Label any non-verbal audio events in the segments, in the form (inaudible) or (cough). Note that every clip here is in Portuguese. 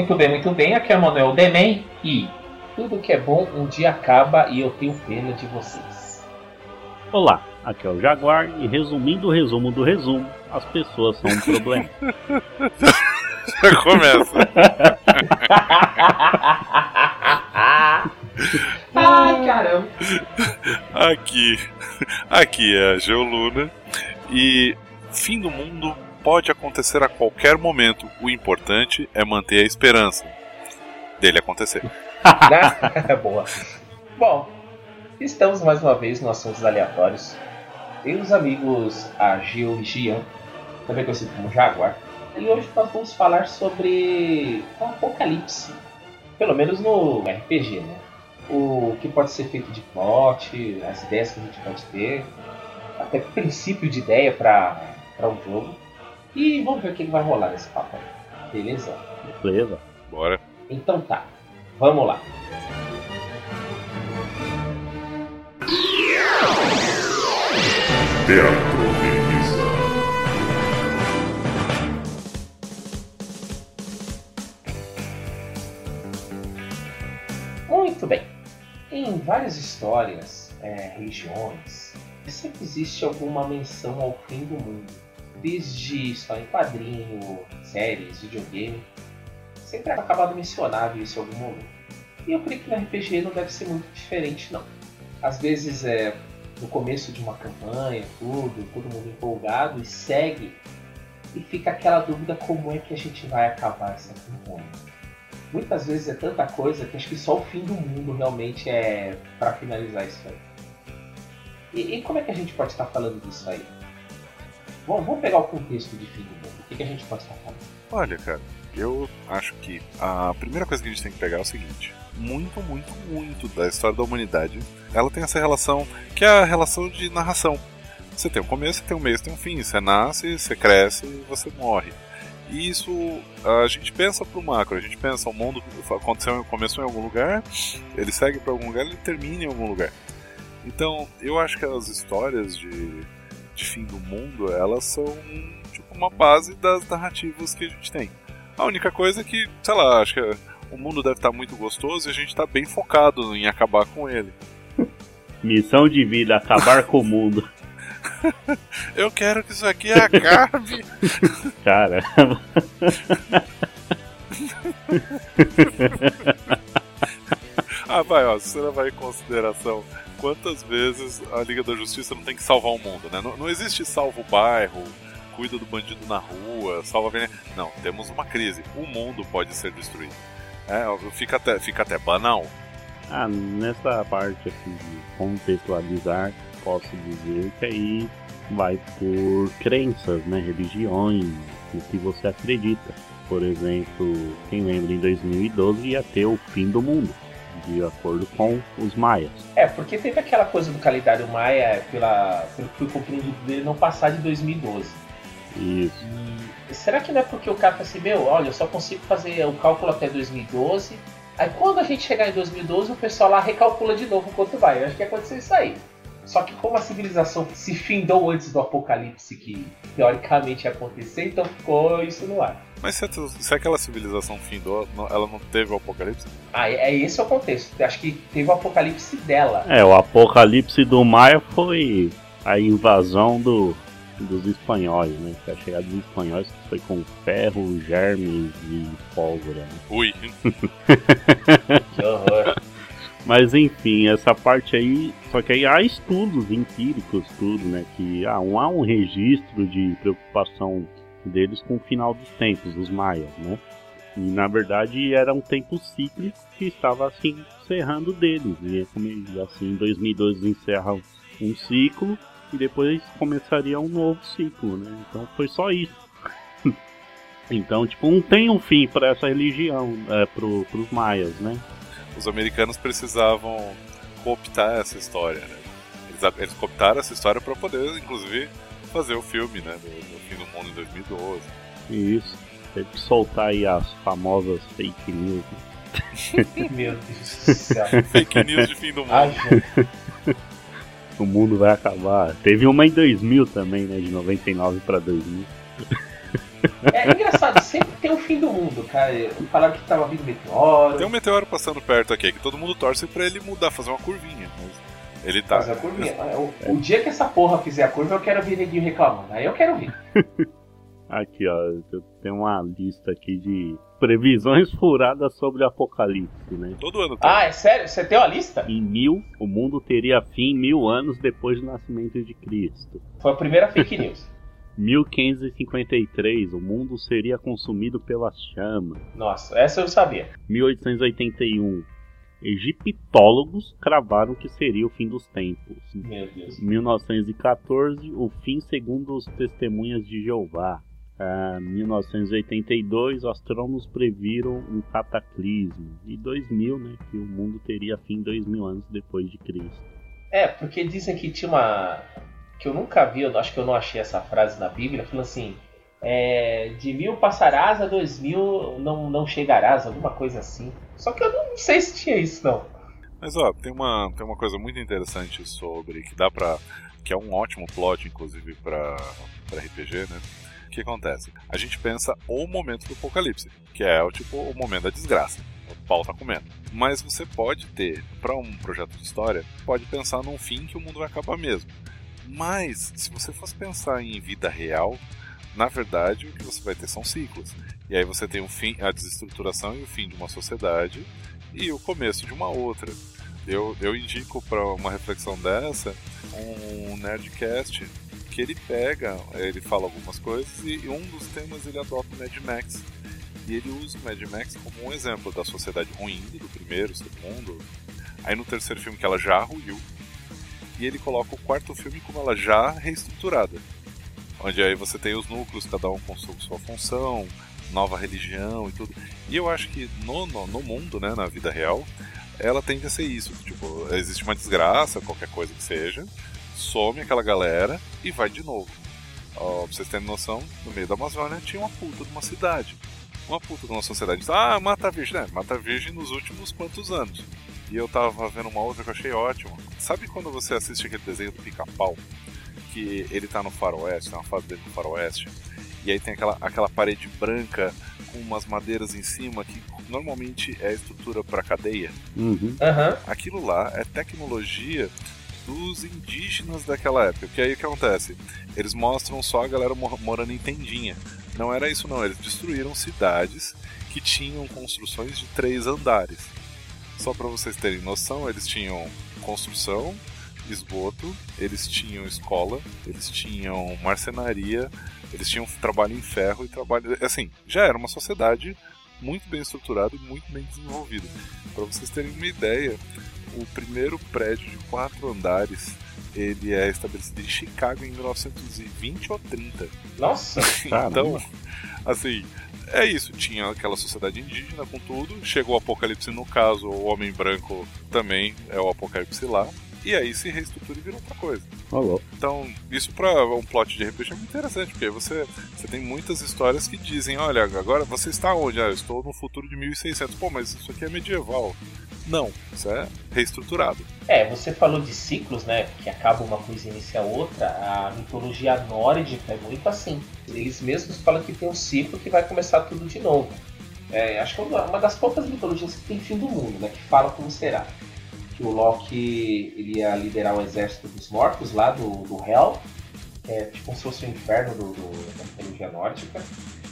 Muito bem, muito bem. Aqui é o Manuel Demen e tudo que é bom um dia acaba e eu tenho pena de vocês. Olá, aqui é o Jaguar e resumindo o resumo do resumo, as pessoas são um (laughs) problema. Já começa. (laughs) Ai, caramba. Aqui, aqui é a Geoluna e fim do mundo pode acontecer a qualquer momento. O importante é manter a esperança dele acontecer. Né? (laughs) Boa. Bom, estamos mais uma vez no Assuntos Aleatórios. E os amigos Agil e Gian, também conhecido como Jaguar. E hoje nós vamos falar sobre o apocalipse. Pelo menos no RPG, né? O que pode ser feito de plot, as ideias que a gente pode ter, até princípio de ideia para um jogo. E vamos ver o que vai rolar nesse papo aí. Beleza? Beleza? Bora. Então tá, vamos lá. Teatro. Muito bem. Em várias histórias, é, regiões, sempre existe alguma menção ao fim do mundo. Desde história em quadrinho, séries, videogame, sempre é acabado mencionável isso em algum momento. E eu creio que no RPG não deve ser muito diferente não. Às vezes é no começo de uma campanha, tudo, todo mundo empolgado e segue e fica aquela dúvida como é que a gente vai acabar essa campanha. Muitas vezes é tanta coisa que acho que só o fim do mundo realmente é para finalizar isso aí. E, e, como é que a gente pode estar falando disso aí? Bom, vamos pegar o contexto de fim do mundo. O que, que a gente pode estar falando? Olha, cara, eu acho que a primeira coisa que a gente tem que pegar é o seguinte: muito, muito, muito da história da humanidade, ela tem essa relação que é a relação de narração. Você tem um começo, tem um meio, tem um fim. Você nasce, você cresce você morre. E isso a gente pensa pro macro, a gente pensa o mundo aconteceu, começou em algum lugar, ele segue para algum lugar, ele termina em algum lugar. Então, eu acho que as histórias de, de fim do mundo, elas são tipo uma base das narrativas que a gente tem. A única coisa é que, sei lá, acho que o mundo deve estar muito gostoso e a gente está bem focado em acabar com ele. Missão de vida, acabar com o mundo. (laughs) Eu quero que isso aqui acabe. (laughs) Caramba. (laughs) ah, vai, ó, se você levar em consideração quantas vezes a Liga da Justiça não tem que salvar o mundo, né? Não, não existe salva o bairro, cuida do bandido na rua, salva a avenida. Não, temos uma crise. O mundo pode ser destruído. É, fica até, fica até banal. Ah, nessa parte aqui de contextualizar, posso dizer que aí vai por crenças, né, religiões, no que você acredita. Por exemplo, quem lembra em 2012 ia ter o fim do mundo, de acordo com os maias. É, porque teve aquela coisa do calendário maia, pela, pelo que fui compreendido dele, não passar de 2012. Isso. E será que não é porque o cara fala assim, meu, olha, eu só consigo fazer o cálculo até 2012, aí quando a gente chegar em 2012, o pessoal lá recalcula de novo quanto vai. Eu acho que aconteceu isso aí. Só que como a civilização se findou antes do apocalipse que teoricamente ia acontecer, então ficou isso no ar. Mas se, se aquela civilização findou, ela não teve o apocalipse? Ah, é, é esse o contexto. Eu acho que teve o apocalipse dela. É, o apocalipse do Maia foi a invasão do, dos espanhóis, né? A chegada dos espanhóis foi com ferro, germes e pólvora. Né? Ui! (laughs) que horror! Mas enfim, essa parte aí. Só que aí há estudos empíricos, tudo, né? Que há um, há um registro de preocupação deles com o final dos tempos, dos maias, né? E na verdade era um tempo cíclico que estava assim encerrando deles. E assim, em 2012 encerra um ciclo e depois começaria um novo ciclo, né? Então foi só isso. (laughs) então, tipo, não tem um fim para essa religião, é, pro, pros maias, né? Os americanos precisavam cooptar essa história, né? Eles, eles cooptaram essa história para poder, inclusive, fazer o filme, né? Do, do fim do mundo em 2012. Isso. Teve que soltar aí as famosas fake news. Né? (laughs) Meu Deus do céu. fake news de fim do mundo. Ai, o mundo vai acabar. Teve uma em 2000 também, né? De 99 para 2000. É engraçado, sempre tem o fim do mundo, cara. Falaram que tava vindo meteoro. Tem um meteoro passando perto aqui, que todo mundo torce pra ele mudar, fazer uma curvinha. Mas ele tá. Fazer a curvinha. O, o, dia que essa porra fizer a curva, eu quero ver neguinho reclamando. Aí eu quero ver. (laughs) Aqui, ó, eu tenho uma lista aqui de previsões furadas sobre o apocalipse, né? Todo ano tem. Ah, é sério? Você tem uma lista? Em mil, o mundo teria fim mil anos depois do nascimento de Cristo. Foi a primeira fake news. (laughs) 1553, o mundo seria consumido pelas chamas. Nossa, essa eu sabia. 1881, egiptólogos cravaram que seria o fim dos tempos. Meu Deus. 1914, o fim segundo os testemunhas de Jeová. Uh, 1982, astrônomos previram um cataclismo. E 2000, né, que o mundo teria fim dois mil anos depois de Cristo. É, porque dizem que tinha uma... que eu nunca vi, eu acho que eu não achei essa frase na Bíblia, falando assim... É, de mil passarás a dois mil não, não chegarás, alguma coisa assim. Só que eu não sei se tinha isso, não. Mas ó, tem uma, tem uma coisa muito interessante sobre que dá pra. que é um ótimo plot, inclusive, pra, pra RPG, né? O que acontece? A gente pensa o momento do apocalipse, que é o tipo o momento da desgraça. O pau tá comendo. Mas você pode ter, para um projeto de história, pode pensar num fim que o mundo vai acabar mesmo. Mas, se você fosse pensar em vida real, na verdade, o que você vai ter são ciclos. E aí você tem o fim, a desestruturação e o fim de uma sociedade e o começo de uma outra. Eu, eu indico para uma reflexão dessa um Nerdcast que ele pega, ele fala algumas coisas e um dos temas ele adota o Mad Max. E ele usa o Mad Max como um exemplo da sociedade ruim do primeiro, segundo. Aí no terceiro filme que ela já ruiu. E ele coloca o quarto filme como ela já reestruturada. Onde aí você tem os núcleos, cada um com sua função, nova religião e tudo. E eu acho que no, no, no mundo, né, na vida real, ela tende a ser isso. Tipo, existe uma desgraça, qualquer coisa que seja, some aquela galera e vai de novo. Ó, pra vocês terem noção, no meio da Amazônia tinha uma puta de uma cidade. Uma puta de uma sociedade. Ah, mata virgem, né? Mata virgem nos últimos quantos anos. E eu tava vendo uma outra que eu achei ótima. Sabe quando você assiste aquele desenho do pica-pau? Que ele tá no faroeste, na fase dele no faroeste. E aí tem aquela, aquela parede branca com umas madeiras em cima que normalmente é a estrutura para cadeia. Uhum. Uhum. Aquilo lá é tecnologia dos indígenas daquela época. Porque aí o que acontece? Eles mostram só a galera morando em tendinha. Não era isso não, eles destruíram cidades que tinham construções de três andares. Só para vocês terem noção, eles tinham construção, esgoto, eles tinham escola, eles tinham marcenaria, eles tinham trabalho em ferro e trabalho. Assim, já era uma sociedade muito bem estruturada e muito bem desenvolvida. Para vocês terem uma ideia, o primeiro prédio de quatro andares ele é estabelecido em Chicago em 1920 ou 30. Nossa! (laughs) então, assim, é isso. Tinha aquela sociedade indígena com tudo. Chegou o apocalipse, no caso, o homem branco também é o apocalipse lá. E aí se reestrutura e vira outra coisa. Falou. Então, isso para um plot de RPG é muito interessante, porque você, você tem muitas histórias que dizem: olha, agora você está onde? Ah, eu estou no futuro de 1600. Pô, mas isso aqui é medieval. Não, isso é reestruturado. É, você falou de ciclos, né? Que acaba uma coisa e inicia outra. A mitologia nórdica é muito assim. Eles mesmos falam que tem um ciclo que vai começar tudo de novo. É, acho que é uma das poucas mitologias que tem fim do mundo, né? Que fala como será. Que o Loki ele ia liderar o exército dos mortos lá do, do Hell, é tipo como se fosse o inferno do, do, da mitologia nórdica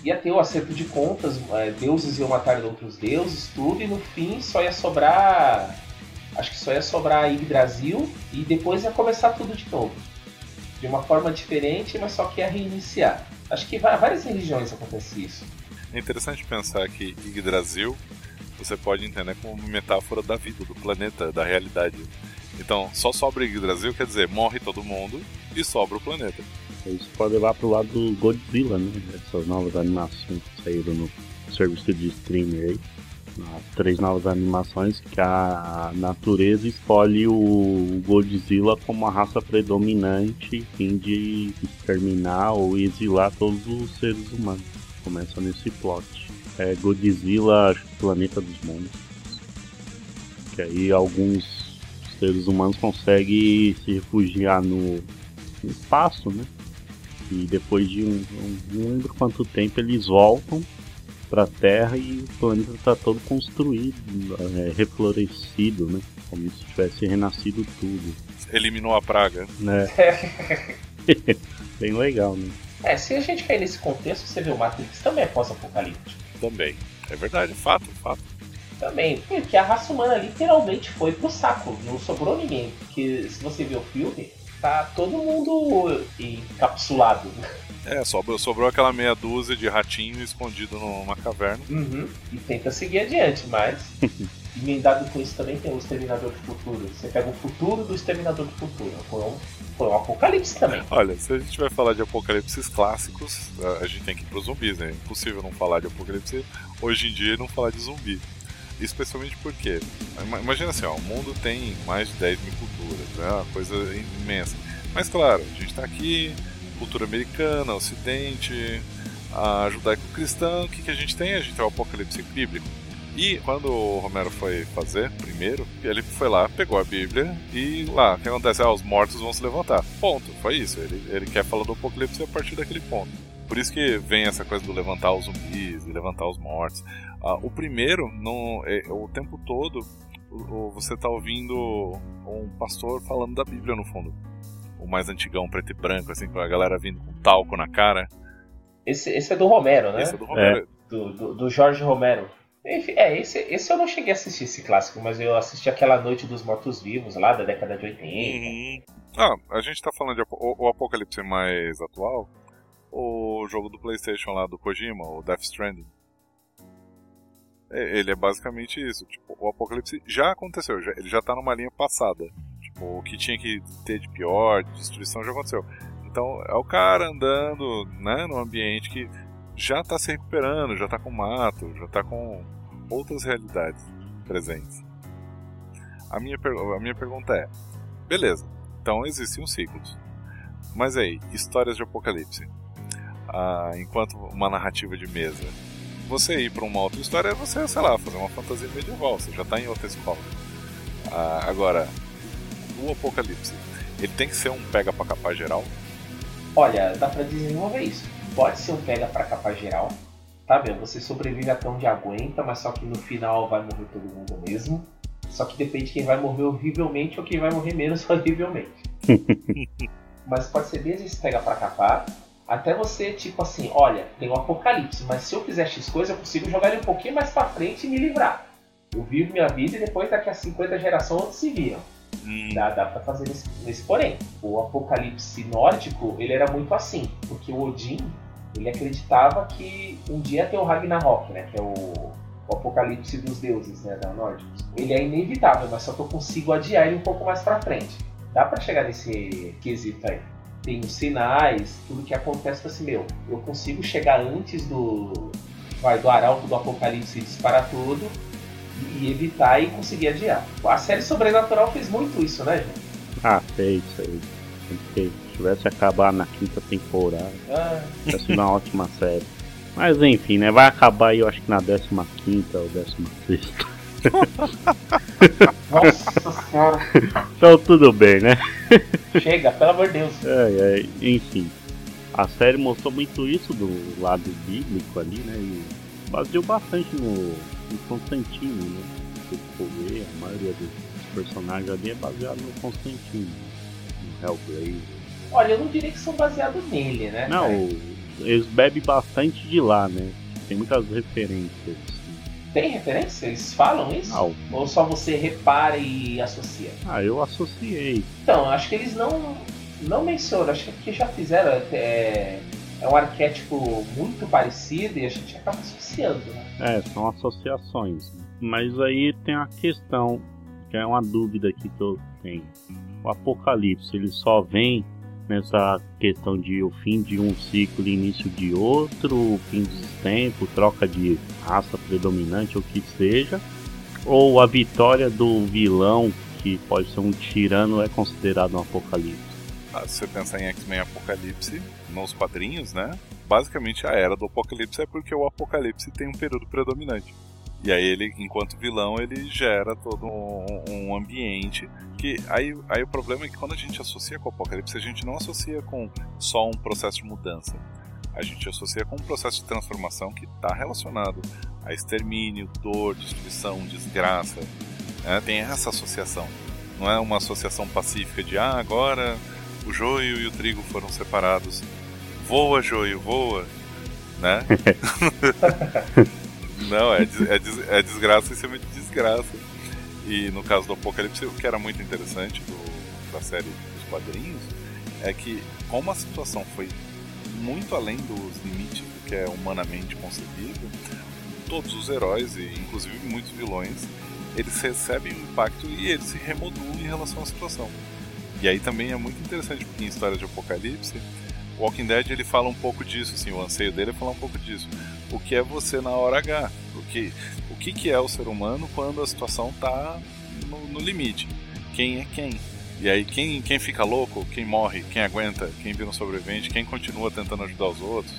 ia ter o acerto de contas, é, deuses iam matar outros deuses, tudo, e no fim só ia sobrar. Acho que só ia sobrar Yggdrasil e depois ia começar tudo de novo. De uma forma diferente, mas só que ia reiniciar. Acho que várias religiões acontece isso. É interessante pensar que Yggdrasil você pode entender como uma metáfora da vida, do planeta, da realidade. Então, só sobra Yggdrasil quer dizer morre todo mundo e sobra o planeta. Isso pode levar pro lado do Godzilla, né? Essas novas animações que saíram no serviço de streamer aí. As três novas animações que a natureza escolhe o Godzilla como a raça predominante fim de exterminar ou exilar todos os seres humanos. Começa nesse plot. É Godzilla, Planeta dos Monstros. Que aí alguns seres humanos conseguem se refugiar no espaço, né? E depois de um, um não lembro quanto tempo eles voltam para a Terra e o planeta está todo construído, é, reflorescido, né? Como se tivesse renascido tudo. Eliminou a praga. Né? (laughs) Bem legal, né? É, se a gente cair nesse contexto, você vê o Matrix também é pós-apocalíptico. Também. É verdade, fato, fato. Também, porque a raça humana literalmente foi pro saco, não sobrou ninguém. Porque se você ver o filme, tá todo mundo encapsulado. É, sobrou, sobrou aquela meia dúzia de ratinho escondido numa caverna. Uhum. E tenta seguir adiante, mas. (laughs) emendado com isso também tem o Exterminador do Futuro. Você pega o futuro do Exterminador do Futuro. Foi um, foi um apocalipse também. Olha, se a gente vai falar de apocalipses clássicos, a gente tem que ir pros zumbis, né? É impossível não falar de apocalipse hoje em dia e não falar de zumbi. Especialmente porque, imagina assim, ó, o mundo tem mais de 10 mil culturas, né? Uma coisa imensa. Mas claro, a gente está aqui, cultura americana, ocidente, a judaico-cristã, o que, que a gente tem? A gente tem o apocalipse bíblico. E quando o Romero foi fazer, primeiro, ele foi lá, pegou a Bíblia e lá, o que acontece? Ah, os mortos vão se levantar. Ponto, foi isso. Ele, ele quer falar do apocalipse a partir daquele ponto. Por isso que vem essa coisa do levantar os zumbis e levantar os mortos. Ah, o primeiro, não, é, o tempo todo, você tá ouvindo um pastor falando da Bíblia no fundo. O mais antigão, preto e branco, assim, com a galera vindo com talco na cara. Esse, esse é do Romero, né? Esse é do Romero. É. Do, do, do Jorge Romero. Enfim, é, esse, esse eu não cheguei a assistir esse clássico, mas eu assisti aquela Noite dos Mortos-Vivos lá da década de 80. Uhum. Ah, a gente tá falando de o, o Apocalipse mais atual, o jogo do PlayStation lá do Kojima, o Death Stranding. É, ele é basicamente isso. Tipo, o Apocalipse já aconteceu, já, ele já tá numa linha passada. Tipo, o que tinha que ter de pior, de destruição, já aconteceu. Então, é o cara andando, né, num ambiente que já tá se recuperando, já tá com mato, já tá com outras realidades presentes. A minha, a minha pergunta é: beleza, então existem os ciclos. Mas aí, histórias de apocalipse. Ah, enquanto uma narrativa de mesa. Você ir para uma outra história é você, sei lá, fazer uma fantasia medieval, você já está em outra escola. Ah, agora, o apocalipse, ele tem que ser um pega para capar geral? Olha, dá pra desenvolver isso. Pode ser um pega pra capar geral, tá vendo? Você sobrevive até onde aguenta, mas só que no final vai morrer todo mundo mesmo. Só que depende de quem vai morrer horrivelmente ou quem vai morrer menos (laughs) horrivelmente. (laughs) mas pode ser desde esse pega pra capar, até você, tipo assim, olha, tem um apocalipse, mas se eu fizer X coisa, eu consigo jogar ele um pouquinho mais pra frente e me livrar. Eu vivo minha vida e depois daqui a 50 gerações se viram. Hum, Dá, dá pra fazer nesse, nesse porém. O apocalipse nórdico, ele era muito assim, porque o Odin, ele acreditava que um dia tem o Ragnarok, né, que é o, o apocalipse dos deuses, né, da nórdicos. Ele é inevitável, mas só que eu consigo adiar ele um pouco mais pra frente. Dá pra chegar nesse quesito aí. Tem os sinais, tudo que acontece assim, meu, eu consigo chegar antes do vai do arauto do apocalipse disparar tudo e evitar e conseguir adiar. A série Sobrenatural fez muito isso, né, gente? Ah, fez aí. Se tivesse acabar na quinta temporada, Ah, ser uma (laughs) ótima série. Mas enfim, né? Vai acabar aí, eu acho que na 15 ou 16. (laughs) nossa senhora. Então tudo bem, né? Chega, pelo amor de Deus. É, é, enfim. A série mostrou muito isso do lado bíblico ali, né? E baseou bastante no, no Constantino, né? A maioria dos personagens ali é baseado no Constantino. No Hellblazer. Olha, eu não diria que são baseados nele, né? Não, cara? eles bebem bastante de lá, né? Tem muitas referências. Tem referência? Eles falam isso? Não. Ou só você repara e associa? Ah, eu associei. Então, acho que eles não, não mencionam. Acho que porque já fizeram. É, é um arquétipo muito parecido e a gente acaba associando, né? É, são associações. Mas aí tem a questão, que é uma dúvida aqui que eu tenho. O apocalipse, ele só vem nessa questão de o fim de um ciclo e início de outro, o fim dos tempos, troca de raça predominante, ou que seja, ou a vitória do vilão, que pode ser um tirano, é considerado um apocalipse? Ah, se você pensar em X-Men Apocalipse, nos quadrinhos, né? Basicamente a era do apocalipse é porque o apocalipse tem um período predominante. E aí ele, enquanto vilão, ele gera todo um, um, ambiente que aí, aí o problema é que quando a gente associa com o apocalipse, a gente não associa com só um processo de mudança. A gente associa com um processo de transformação que está relacionado a extermínio, dor, destruição, desgraça. Né? Tem essa associação. Não é uma associação pacífica de ah, agora o joio e o trigo foram separados. Voa, joio, voa. Né? (laughs) Não, é, é, des, é desgraça em cima de desgraça. E no caso do Apocalipse, o que era muito interessante do, da série dos quadrinhos é que, como a situação foi muito além dos limites do que é humanamente concebível, todos os heróis, e inclusive muitos vilões, eles recebem o impacto e eles se remodulam em relação à situação. E aí também é muito interessante, porque em história de Apocalipse, Walking Dead ele fala um pouco disso, assim, o anseio dele é falar um pouco disso. O que é você na hora H? O que, o que, que é o ser humano quando a situação está no, no, limite? Quem é quem? E aí quem, quem fica louco, quem morre, quem aguenta, quem vira um sobrevivente, quem continua tentando ajudar os outros,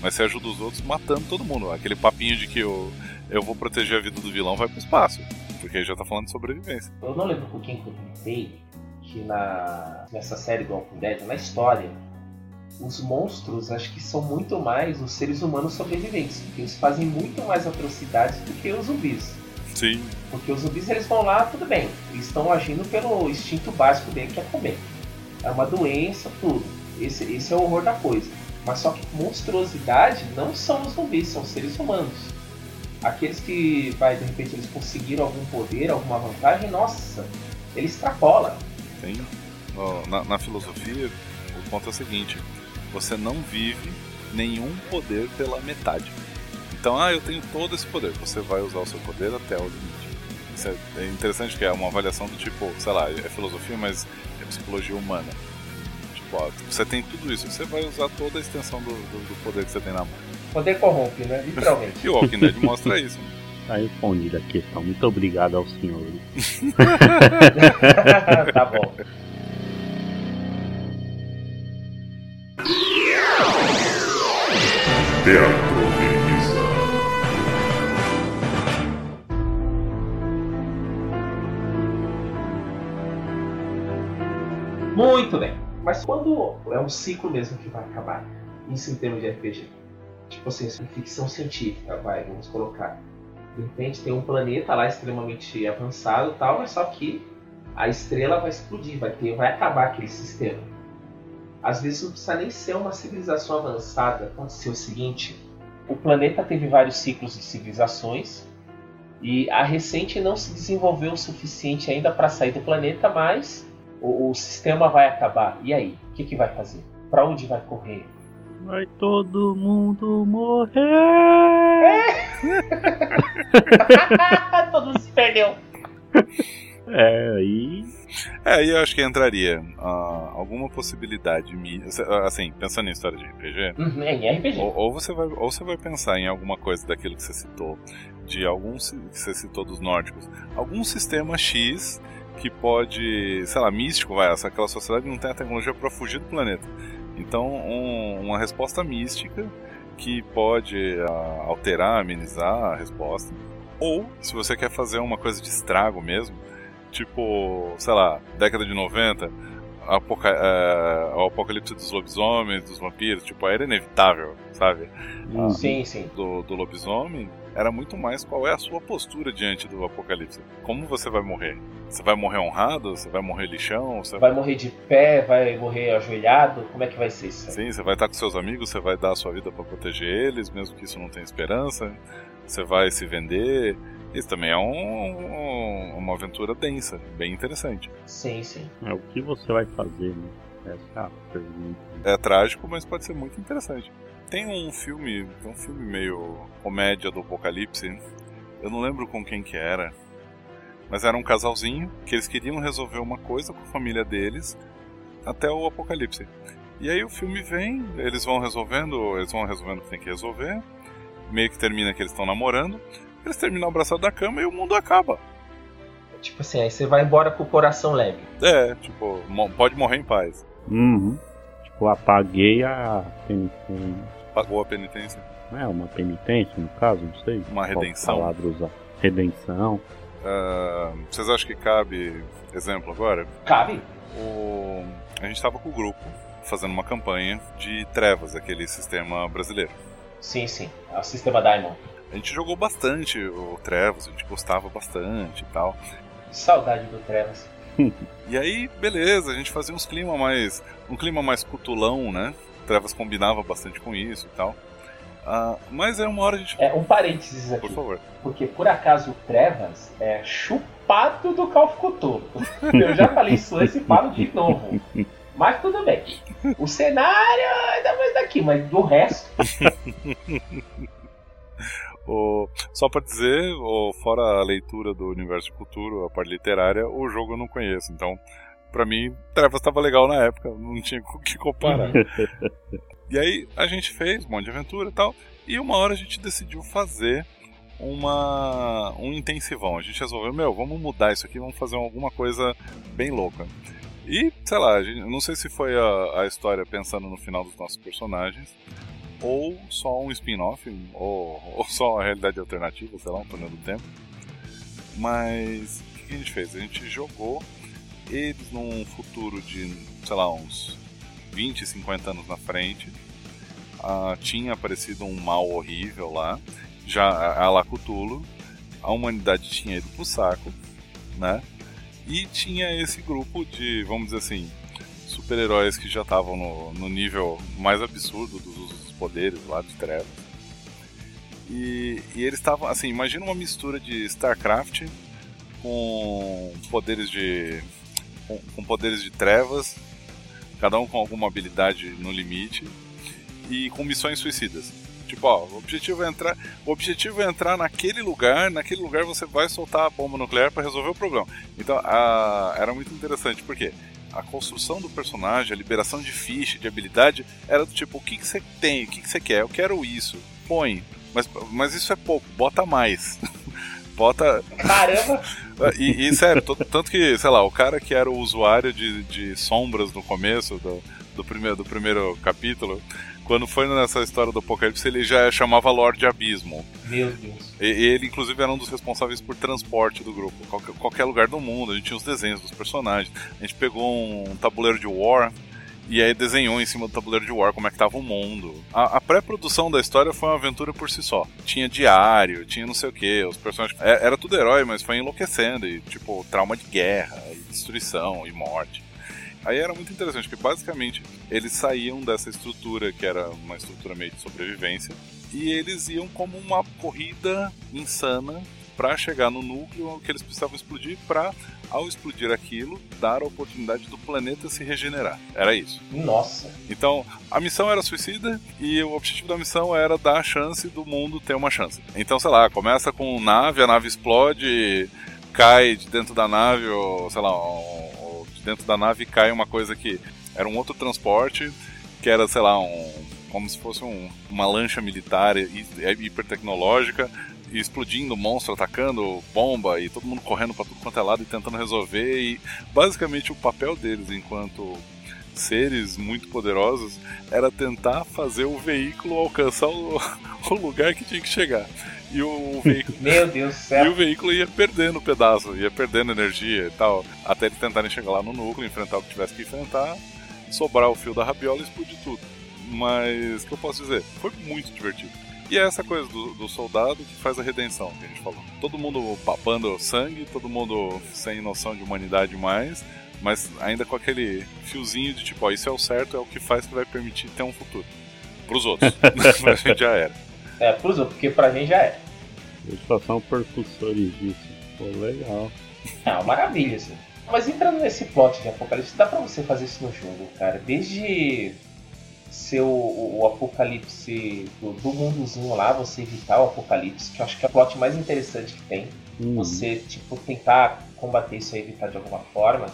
mas se ajuda os outros matando todo mundo. Aquele papinho de que eu, eu vou proteger a vida do vilão vai pro espaço, porque já tá falando de sobrevivência. Eu não lembro com quem que eu comentei que na, nessa série do Walking Dead, na história, os monstros acho que são muito mais os seres humanos sobreviventes, porque eles fazem muito mais atrocidades do que os zumbis. Sim. Porque os zumbis eles vão lá, tudo bem, eles estão agindo pelo instinto básico dele que é comer. É uma doença, tudo. Esse, esse é o horror da coisa. Mas só que monstruosidade não são os zumbis, são seres humanos. Aqueles que, vai, de repente, eles conseguiram algum poder, alguma vantagem, nossa, ele extrapola. Sim. Na, na filosofia, o ponto é o seguinte: você não vive nenhum poder pela metade. Então, ah, eu tenho todo esse poder. Você vai usar o seu poder até o limite. Isso é, é interessante que é uma avaliação do tipo, sei lá, é filosofia, mas é psicologia humana. Tipo, ó, você tem tudo isso, você vai usar toda a extensão do, do, do poder que você tem na mão. Poder corrompe, né? Literalmente. e o Walking Dead mostra isso. (laughs) Né? Tá respondida a questão. Muito obrigado ao senhor. (laughs) (laughs) tá bom. Teatro. Muito bem. Mas quando é um ciclo mesmo que vai acabar? Isso em termos de RPG. Tipo assim, ficção científica, vai, vamos colocar. De repente tem um planeta lá extremamente avançado tal, mas só que a estrela vai explodir, vai, ter, vai acabar aquele sistema. Às vezes não precisa nem ser uma civilização avançada. Aconteceu o seguinte: o planeta teve vários ciclos de civilizações e a recente não se desenvolveu o suficiente ainda para sair do planeta, mas o, o, sistema vai acabar. E aí? O que, que vai fazer? Para onde vai correr? Vai todo mundo morrer! É. (laughs) (laughs) todo mundo se perdeu. É, aí. É, aí eu acho que entraria uh, alguma possibilidade. Assim, pensando em história de RPG. Uhum, é, em RPG. Ou, ou, você vai, ou você vai pensar em alguma coisa daquilo que você citou, de algum que você citou dos nórdicos, algum sistema X que pode, sei lá, místico, vai, aquela sociedade não tem a tecnologia para fugir do planeta. Então, um, uma resposta mística que pode uh, alterar, amenizar a resposta. Ou, se você quer fazer uma coisa de estrago mesmo, tipo, sei lá, década de 90, apoca é, o apocalipse dos lobisomens, dos vampiros, tipo, era inevitável, sabe? Hum. sim, sim. Do, do lobisomem era muito mais qual é a sua postura diante do apocalipse. Como você vai morrer? Você vai morrer honrado? Você vai morrer lixão? Você vai morrer de pé? Vai morrer ajoelhado? Como é que vai ser isso? Sim, você vai estar com seus amigos, você vai dar a sua vida para proteger eles, mesmo que isso não tenha esperança. Você vai se vender. Isso também é um, um, uma aventura densa, bem interessante. Sim, sim. É o que você vai fazer, né? Essa é pergunta. É trágico, mas pode ser muito interessante. Tem um filme, um filme meio comédia do apocalipse. Eu não lembro com quem que era, mas era um casalzinho que eles queriam resolver uma coisa com a família deles até o apocalipse. E aí o filme vem, eles vão resolvendo, eles vão resolvendo o que tem que resolver. Meio que termina que eles estão namorando. Eles terminam abraçados da cama e o mundo acaba. Tipo assim, aí você vai embora com o coração leve. É, tipo, pode morrer em paz. Uhum. Tipo, apaguei a penitência. Pagou a penitência? É, uma penitência, no caso, não sei. Uma redenção. palavra usar. Redenção. Uh, vocês acham que cabe exemplo agora? Cabe. O... A gente estava com o grupo fazendo uma campanha de Trevas, aquele sistema brasileiro. Sim, sim. É o sistema Diamond. A gente jogou bastante o Trevas, a gente gostava bastante e tal. Saudade do Trevas. (laughs) e aí, beleza, a gente fazia uns clima mais. um clima mais cutulão, né? O Trevas combinava bastante com isso e tal. Uh, mas é uma hora a gente. É, um parênteses aqui. Por favor. Porque por acaso o Trevas é chupado do Calfucuto. Eu já falei isso antes e falo de novo. Mas tudo bem. O cenário ainda mais daqui, mas do resto. (laughs) o, só para dizer, o, fora a leitura do universo de cultura, a parte literária, o jogo eu não conheço. Então, para mim, Trevas estava legal na época, não tinha (laughs) o que comparar. (laughs) e aí a gente fez um monte de aventura e tal, e uma hora a gente decidiu fazer uma um intensivão. A gente resolveu, meu, vamos mudar isso aqui, vamos fazer alguma coisa bem louca. E, sei lá, gente, não sei se foi a, a história pensando no final dos nossos personagens, ou só um spin-off, ou, ou, só uma realidade alternativa, sei lá, um túnel do tempo. Mas o que a gente fez? A gente jogou eles num futuro de, sei lá, uns 20, 50 anos na frente. Ah, tinha aparecido um mal horrível lá, já a Lacutulo. A humanidade tinha ido pro saco, né? E tinha esse grupo de, vamos dizer assim, super-heróis que já estavam no, no nível mais absurdo dos poderes lá de trevas. E, e eles estavam, assim, imagina uma mistura de StarCraft com poderes de. Com, com, poderes de trevas, cada um com alguma habilidade no limite, e com missões suicidas. Tipo, ó, o objetivo é entrar, o objetivo é entrar naquele lugar, naquele lugar você vai soltar a bomba nuclear para resolver o problema. Então, a, era muito interessante porque a construção do personagem, a liberação de ficha, de habilidade, era do tipo, o que, que você tem, o que, que você quer? Eu quero isso. Põe. Mas, mas isso é pouco, bota mais. (laughs) bota. Caramba! (laughs) E, e sério, tanto que, sei lá, o cara que era o usuário de, de sombras no começo do, do, primeiro, do primeiro capítulo, quando foi nessa história do Apocalipse, ele já chamava Lorde Abismo. Meu Deus. E, ele, inclusive, era um dos responsáveis por transporte do grupo. Qualquer, qualquer lugar do mundo, a gente tinha os desenhos dos personagens. A gente pegou um tabuleiro de War e aí desenhou em cima do tabuleiro de War como é que tava o mundo. A, a pré-produção da história foi uma aventura por si só. Tinha diário, tinha não sei o que, os personagens. É, era tudo herói, mas foi enlouquecendo. E, tipo, trauma de guerra, e destruição e morte. Aí era muito interessante, porque basicamente eles saíam dessa estrutura que era uma estrutura meio de sobrevivência e eles iam como uma corrida insana para chegar no núcleo que eles precisavam explodir para ao explodir aquilo, dar a oportunidade do planeta se regenerar. Era isso. Nossa. Então, a missão era suicida e o objetivo da missão era dar a chance do mundo ter uma chance. Então, sei lá, começa com nave, a nave explode, cai de dentro da nave, ou sei lá, um, dentro da nave cai uma coisa que era um outro transporte, que era, sei lá, um, como se fosse um, uma lancha militar hipertecnológica, e explodindo, monstro atacando, bomba, e todo mundo correndo para tudo quanto é lado e tentando resolver. E basicamente o papel deles enquanto seres muito poderosos era tentar fazer o veículo alcançar o, (laughs) o lugar que tinha que chegar e o veículo. (laughs) Meu Deus do céu. E o veículo ia perdendo pedaço, ia perdendo energia e tal. Até eles tentarem chegar lá no núcleo, enfrentar o que tivesse que enfrentar, sobrar o fio da rabiola e explodir tudo. Mas o que eu posso dizer? Foi muito divertido. E é essa coisa do, do, soldado que faz a redenção, que a gente falou. Todo mundo papando sangue, todo mundo sem noção de humanidade mais, mas ainda com aquele fiozinho de tipo, ó, isso é o certo, é o que faz que vai permitir ter um futuro. Pros outros. (laughs) (laughs) a gente já era. É, pros outros, porque pra mim já é. Eles só são percussores disso. Pô, legal. É (laughs) uma maravilha, assim. Mas entrando nesse plot de Apocalipse, dá pra você fazer isso no jogo, cara. Desde ser o, o Apocalipse do, do, mundozinho lá, você evitar o Apocalipse, que eu acho que é o plot mais interessante que tem. Uhum. Você, tipo, tentar combater isso e evitar de alguma forma.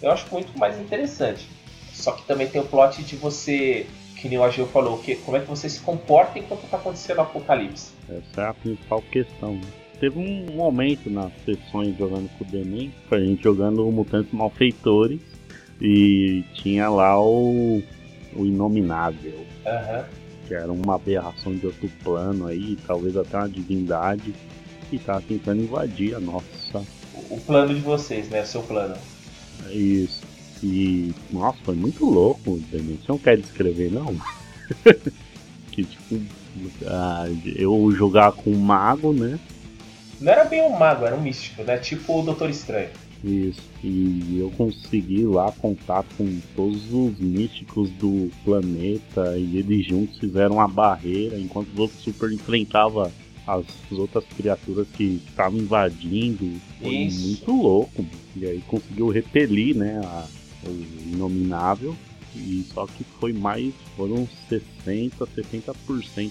Eu acho muito mais interessante. Só que também tem o plot de você, que nem o Agil falou, que, como é que você se comporta enquanto tá acontecendo o apocalipse. Essa é a principal questão. Né? Teve um momento nas sessões jogando com o Denem, a gente jogando Mutantes Malfeitores e tinha lá o, o Inominável. Aham. que era uma aberração de outro plano aí, talvez até uma divindade, e tava tentando invadir a nossa. O, o plano de vocês, né? O seu plano. Isso. E. Nossa, foi muito louco, Daniel. Você não quer descrever, não? (laughs) que tipo. ah, eu jogar com um mago, né? Não era bem um mago, era um místico, né? Tipo o Doutor Estranho. Isso. E eu consegui lá contato com todos os místicos do planeta e eles juntos fizeram uma barreira enquanto os outros super enfrentavam as outras criaturas que estavam invadindo. Foi Isso. muito louco. E aí conseguiu repelir, né, a- o inominável. E só que foi mais, foram 60, 70%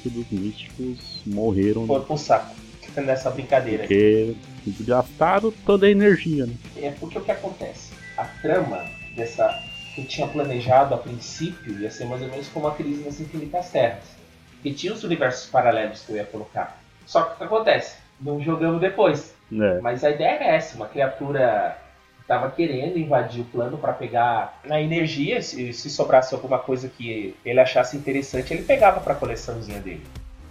dos místicos morreram Foram pro saco. Nessa brincadeira. porque gastaram toda a energia, né? É porque o que acontece? A trama dessa que eu tinha planejado a princípio ia ser mais ou menos como a crise nas infinitas terras. E tinha os universos paralelos que eu ia colocar. Só que o que acontece? Não jogamos depois. É. Mas a ideia era essa, uma criatura estava querendo invadir o plano para pegar a energia, se, se sobrasse alguma coisa que ele achasse interessante, ele pegava para a coleçãozinha dele.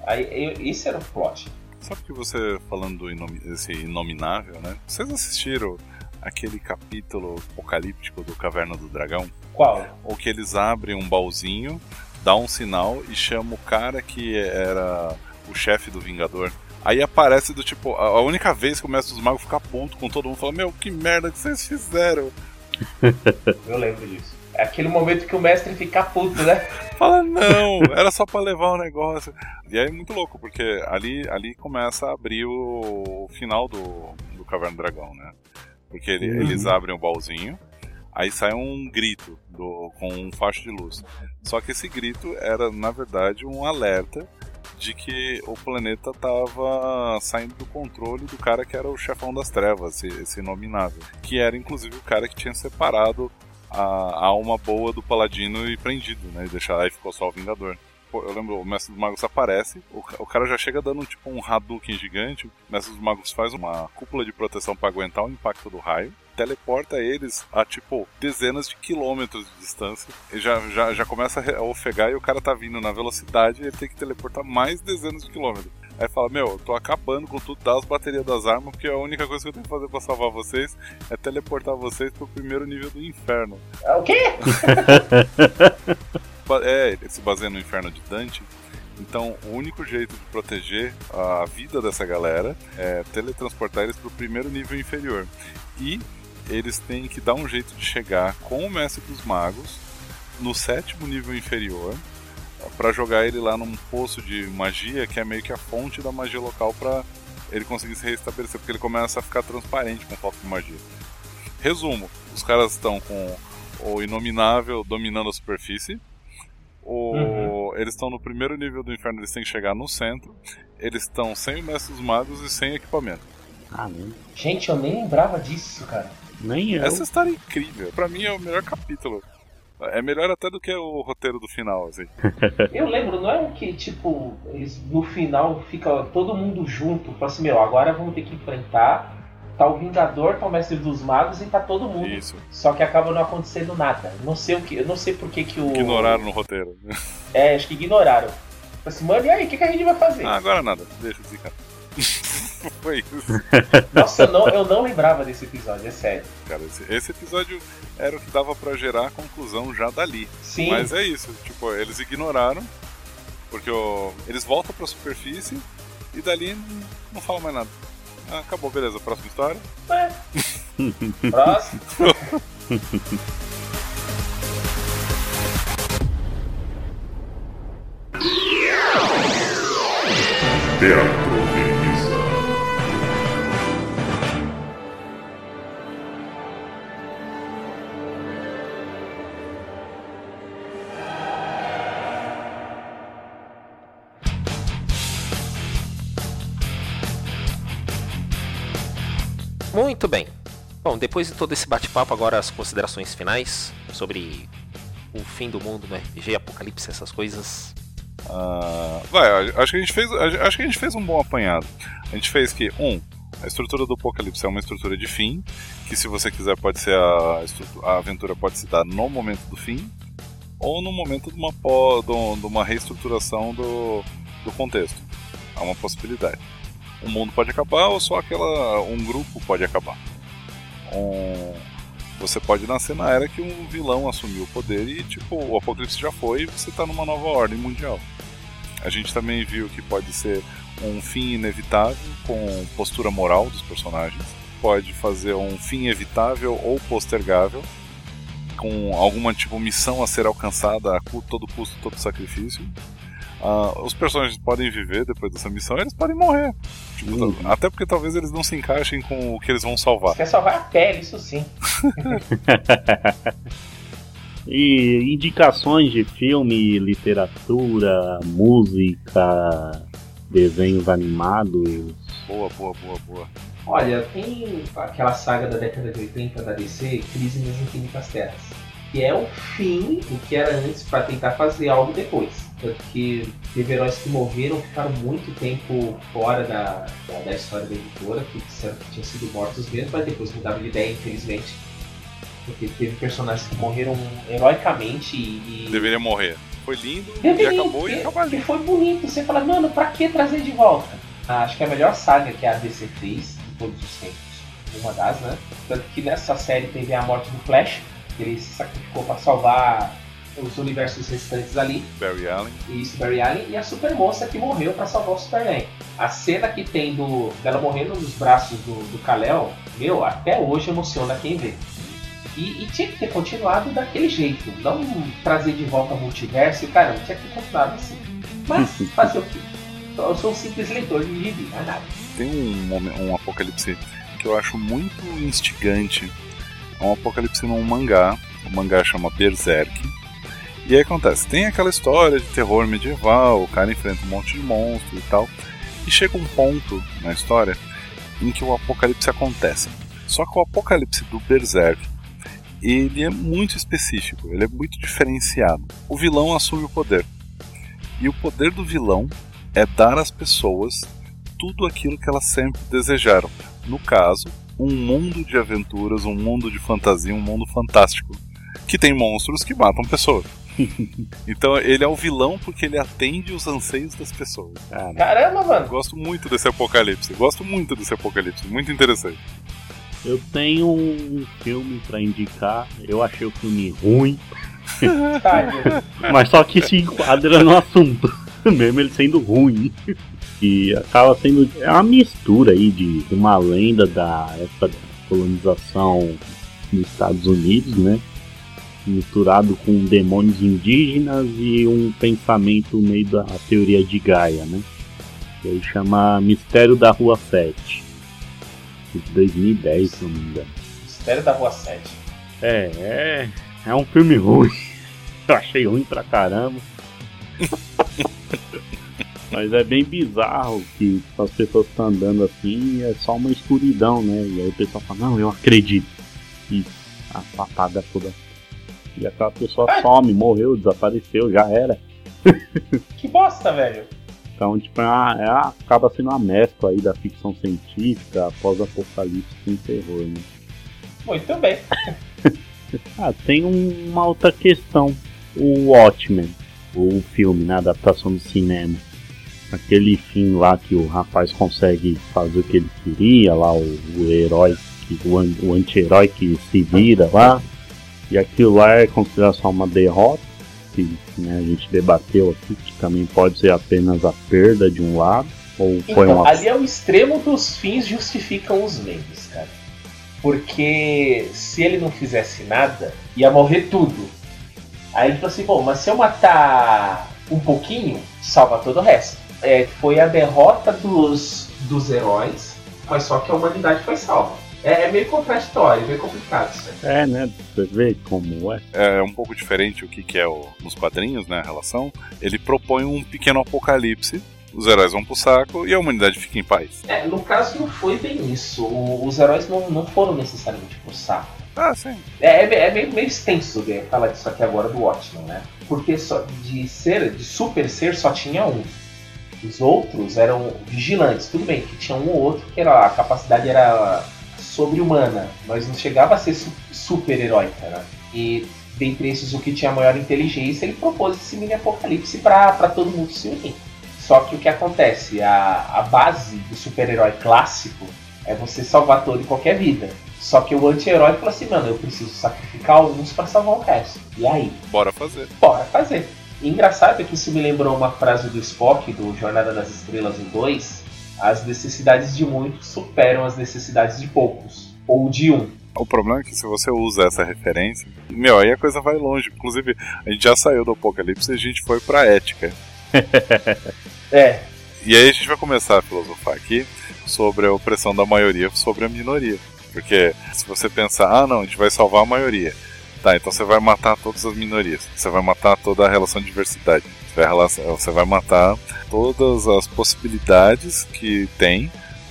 Aí, esse era o plot. Sabe que você falando do inomi- esse inominável, né? Vocês assistiram aquele capítulo apocalíptico do Caverna do Dragão? Qual? Ou que eles abrem um baúzinho, dá um sinal e chama o cara que era o chefe do Vingador. Aí aparece do tipo, a única vez que o Mestre dos Magos fica puto com todo mundo, fala, meu, que merda que vocês fizeram. (laughs) Eu lembro disso. É aquele momento que o mestre fica puto, né? (laughs) Fala, não, era só pra levar o negócio. E aí é muito louco, porque ali, ali começa a abrir o, o final do, do Caverna do Dragão, né? Porque ele- Uhum. eles abrem o baúzinho, aí sai um grito do, com um facho de luz. Só que esse grito era, na verdade, um alerta de que o planeta tava saindo do controle do cara que era o chefão das trevas, esse, esse inominável. Que era, inclusive, o cara que tinha separado a alma boa do paladino e prendido, né? E deixar aí ficou só o Vingador. Eu lembro, o Mestre dos Magos aparece, o, o cara já chega dando tipo um Hadouken gigante, o Mestre dos Magos faz uma cúpula de proteção para aguentar o impacto do raio, teleporta eles a tipo dezenas de quilômetros de distância, e já, já, já começa a ofegar e o cara tá vindo na velocidade e ele tem que teleportar mais dezenas de quilômetros. Aí fala, meu, eu tô acabando com tudo, dá as baterias das armas, porque a única coisa que eu tenho que fazer pra salvar vocês é teleportar vocês pro primeiro nível do inferno. Ah, O quê? (laughs) É, ele se baseia no inferno de Dante. Então, o único jeito de proteger a vida dessa galera é teletransportar eles pro primeiro nível inferior. E eles têm que dar um jeito de chegar com o Mestre dos Magos no sétimo nível inferior para jogar ele lá num poço de magia que é meio que a fonte da magia local para ele conseguir se restabelecer, porque ele começa a ficar transparente com falta de magia. Resumo: os caras estão com o Inominável dominando a superfície. O... Eles estão no primeiro nível do inferno, eles têm que chegar no centro. Eles estão sem o Mestre dos Magos e sem equipamento. Ah, nem, Gente, eu nem lembrava disso, cara. nem eu. Essa história é incrível. Pra mim é o melhor capítulo. É melhor até do que o roteiro do final, assim. (laughs) Eu lembro, não é um que, tipo, eles no final fica todo mundo junto, fala assim, meu, agora vamos ter que enfrentar. Tá o Vingador, tá o Mestre dos Magos e tá todo mundo. Isso. Só que acaba não acontecendo nada. Não sei o que, eu não sei por que que o. Ignoraram no roteiro. É, acho que ignoraram. Falei assim, mano, e aí, o que, que a gente vai fazer? Ah, agora nada. Deixa assim, cara. (laughs) Foi isso, Nossa, eu não, eu não lembrava desse episódio, é sério. cara. Esse, esse episódio era o que dava pra gerar a conclusão já dali. Sim, Mas é isso, tipo, eles ignoraram, porque o- eles voltam pra superfície e dali não, não falam mais nada. Ah, acabou, beleza, próxima história. é. (laughs) Próximo. Teatro Muito bem. Bom, depois de todo esse bate-papo, agora as considerações finais sobre o fim do mundo no RPG, apocalipse, essas coisas? Uh, vai, acho que a gente fez, acho que a gente fez um bom apanhado. A gente fez que um, a estrutura do Apocalipse é uma estrutura de fim, que se você quiser pode ser a, a aventura pode se dar no momento do fim ou no momento de uma, de uma reestruturação do, do contexto. É uma possibilidade. O mundo pode acabar ou só aquela um grupo pode acabar. Um, você pode nascer na era que um vilão assumiu o poder e tipo o apocalipse já foi e você está numa nova ordem mundial. A gente também viu que pode ser um fim inevitável com postura moral dos personagens. Pode fazer um fim evitável ou postergável com alguma tipo missão a ser alcançada a todo custo, todo sacrifício. Uh, os personagens podem viver depois dessa missão eles podem morrer. Tipo, uhum. Até porque talvez eles não se encaixem com o que eles vão salvar. Você quer salvar a pele, isso sim. (laughs) e indicações de filme, literatura, música, desenhos animados. Boa, boa, boa, boa. Olha, tem aquela saga da década de 80 da DC, Crise nas Infinitas Terras, que é o fim do que era antes para tentar fazer algo depois. Tanto que teve heróis que morreram, ficaram muito tempo fora da, da, da história da editora, que disseram que tinham sido mortos mesmo, mas depois mudaram de ideia, infelizmente. Porque teve personagens que morreram heroicamente e. Deveria morrer. Foi lindo Deveria, e acabou e acabou ali. foi bonito. Você fala, mano, pra que trazer de volta? Ah, acho que é a melhor saga que a DC fez de todos os tempos. Uma das, né? Tanto que nessa série teve a morte do Flash, que ele se sacrificou para salvar os universos restantes ali. Barry Allen. Isso, Barry Allen. E a Super Moça que morreu para salvar o Superman. A cena que tem do, dela morrendo nos braços do, do Kal-El, meu, até hoje emociona quem vê. E, e, tinha que ter continuado daquele jeito. Não trazer de volta o multiverso. Cara, não tinha que ter continuado assim. Mas (laughs) fazer o quê? Eu sou um simples leitor de gibi, não é nada. Tem um, um apocalipse que eu acho muito instigante. É um apocalipse num mangá. O mangá chama Berserk e aí acontece, tem aquela história de terror medieval, o cara enfrenta um monte de monstro e tal. E chega um ponto na história em que o apocalipse acontece. Só que o apocalipse do Berserk, ele é muito específico, ele é muito diferenciado. O vilão assume o poder. E o poder do vilão é dar às pessoas tudo aquilo que elas sempre desejaram. No caso, um mundo de aventuras, um mundo de fantasia, um mundo fantástico, que tem monstros que matam pessoas. (laughs) então ele é o vilão porque ele atende os anseios das pessoas. Cara, Caramba, mano! Gosto muito desse apocalipse. Gosto muito desse apocalipse. Muito interessante. Eu tenho um filme para indicar. Eu achei o filme ruim. (laughs) Mas só que se enquadra no assunto. (laughs) Mesmo ele sendo ruim. E acaba sendo. É uma mistura aí de uma lenda da época da colonização nos Estados Unidos, né? misturado com demônios indígenas e um pensamento meio da teoria de Gaia, né? Que aí chama Mistério da Rua 7. De 2010, se não me engano. Mistério da Rua 7. É, é. É um filme ruim. (laughs) Eu achei ruim pra caramba. (laughs) Mas é bem bizarro que as pessoas estão andando assim é só uma escuridão, né? E aí o pessoal fala, não, eu acredito. E a patada toda e aquela pessoa some, morreu, desapareceu, já era. (laughs) que bosta, velho. Então, tipo, é, é, acaba sendo uma mescla aí da ficção científica após apocalipse com terror, né? Muito bem. (laughs) ah, tem uma outra questão. O Watchmen, o filme, né, a adaptação do cinema. Aquele fim lá que o rapaz consegue fazer o que ele queria, lá o, o herói, o, o anti-herói que se vira lá. E aquilo lá é considerado só uma derrota, que né, a gente debateu aqui, que também pode ser apenas a perda de um lado. Ou então, foi uma... Ali é o extremo dos fins justificam os meios, cara. Porque se ele não fizesse nada, ia morrer tudo. Aí ele falou assim, bom, mas se eu matar um pouquinho, salva todo o resto. É, foi a derrota dos, dos heróis, mas só que a humanidade foi salva. É, é meio contraditório, meio complicado isso. É, né? Você vê como é. É um pouco diferente o que, que é o, nos quadrinhos, né? A relação. Ele propõe um pequeno apocalipse os heróis vão pro saco e a humanidade fica em paz. É, no caso não foi bem isso. os heróis não, não foram necessariamente pro saco. Ah, sim. É, é, é meio, meio extenso né, falar disso aqui agora do Watchmen, né? Porque só, de ser, de super ser, só tinha um. Os outros eram vigilantes, tudo bem, que tinha um ou outro que era, a capacidade era sobre-humana, mas não chegava a ser su super-heróica, né? E dentre esses, o que tinha maior inteligência, ele propôs esse mini apocalipse para todo mundo se unir. Só que o que acontece? A, a base do super-herói clássico é você salvar toda e qualquer vida. Só que o anti-herói falou assim, mano, eu preciso sacrificar alguns para salvar o resto. E aí? Bora fazer. Bora fazer. E engraçado é que isso me lembrou uma frase do Spock, do Jornada das Estrelas 1 2. As necessidades de muitos superam as necessidades de poucos. Ou de um. O problema é que se você usa essa referência, meu, aí a coisa vai longe. Inclusive, a gente já saiu do apocalipse e a gente foi pra ética. (laughs) é. E aí a gente vai começar a filosofar aqui sobre a opressão da maioria sobre a minoria. Porque se você pensar, ah não, a gente vai salvar a maioria. Tá, então você vai matar todas as minorias. Você vai matar toda a relação de diversidade. Você vai, você vai matar todas as possibilidades que tem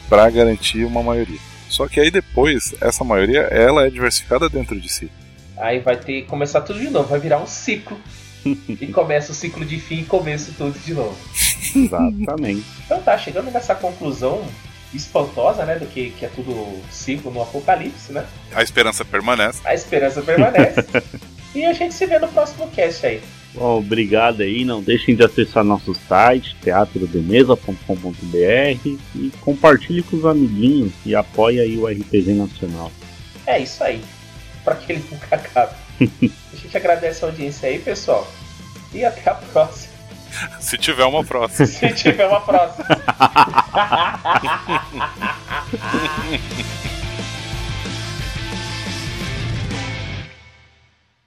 para garantir uma maioria. Só que aí depois, essa maioria, ela é diversificada dentro de si. Aí vai ter que começar tudo de novo, vai virar um ciclo. e (laughs) começa o ciclo de fim e começo tudo de novo. Exatamente. Então tá, chegando nessa conclusão, espantosa, né? Do que, que é tudo ciclo no apocalipse, né? A esperança permanece. A esperança permanece. (laughs) e a gente se vê no próximo cast aí. Bom, obrigado aí. Não deixem de acessar nosso site, teatrodemesa.com.br e compartilhe com os amiguinhos e apoie aí o RPG Nacional. É isso aí. Para que ele nunca acabe. (laughs) a gente agradece a audiência aí, pessoal. E até a próxima. (laughs) Se tiver uma próxima. Se tiver uma próxima. (laughs)